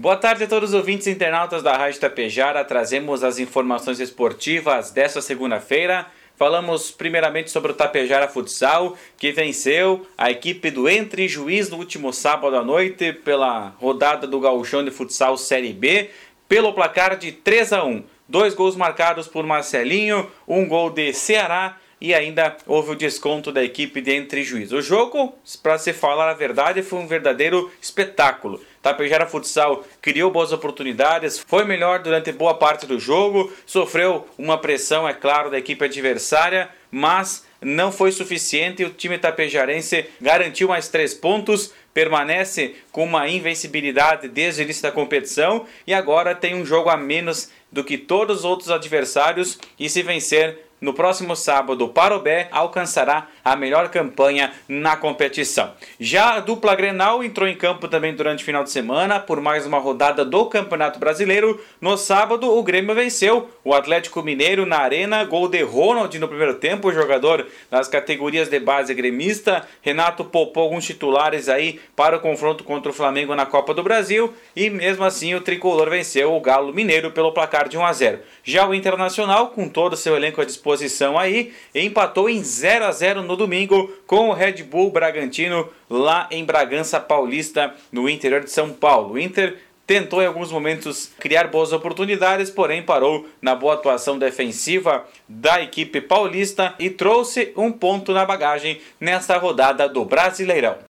Boa tarde a todos os ouvintes e internautas da Rádio Tapejara. Trazemos as informações esportivas desta segunda-feira. Falamos primeiramente sobre o Tapejara Futsal, que venceu a equipe do Entre Juiz no último sábado à noite pela rodada do Gauchão de Futsal Série B, pelo placar de 3 a 1. Dois gols marcados por Marcelinho, um gol de Ceará e ainda houve o desconto da equipe de Entre Juiz. O jogo, para se falar a verdade, foi um verdadeiro espetáculo. Tapejara Futsal criou boas oportunidades, foi melhor durante boa parte do jogo, sofreu uma pressão, é claro, da equipe adversária, mas não foi suficiente e o time tapejarense garantiu mais três pontos, permanece com uma invencibilidade desde o início da competição e agora tem um jogo a menos do que todos os outros adversários e se vencer no próximo sábado, Parobé alcançará a melhor campanha na competição. Já a dupla Grenal entrou em campo também durante o final de semana por mais uma rodada do Campeonato Brasileiro. No sábado, o Grêmio venceu o Atlético Mineiro na Arena, gol de Ronald no primeiro tempo, jogador das categorias de base gremista. Renato poupou alguns titulares aí para o confronto contra o Flamengo na Copa do Brasil e mesmo assim o tricolor venceu o Galo Mineiro pelo placar de 1 a 0. Já o Internacional, com todo o seu elenco à disposição, posição aí, empatou em 0 a 0 no domingo com o Red Bull Bragantino lá em Bragança Paulista, no interior de São Paulo. O Inter tentou em alguns momentos criar boas oportunidades, porém parou na boa atuação defensiva da equipe paulista e trouxe um ponto na bagagem nesta rodada do Brasileirão.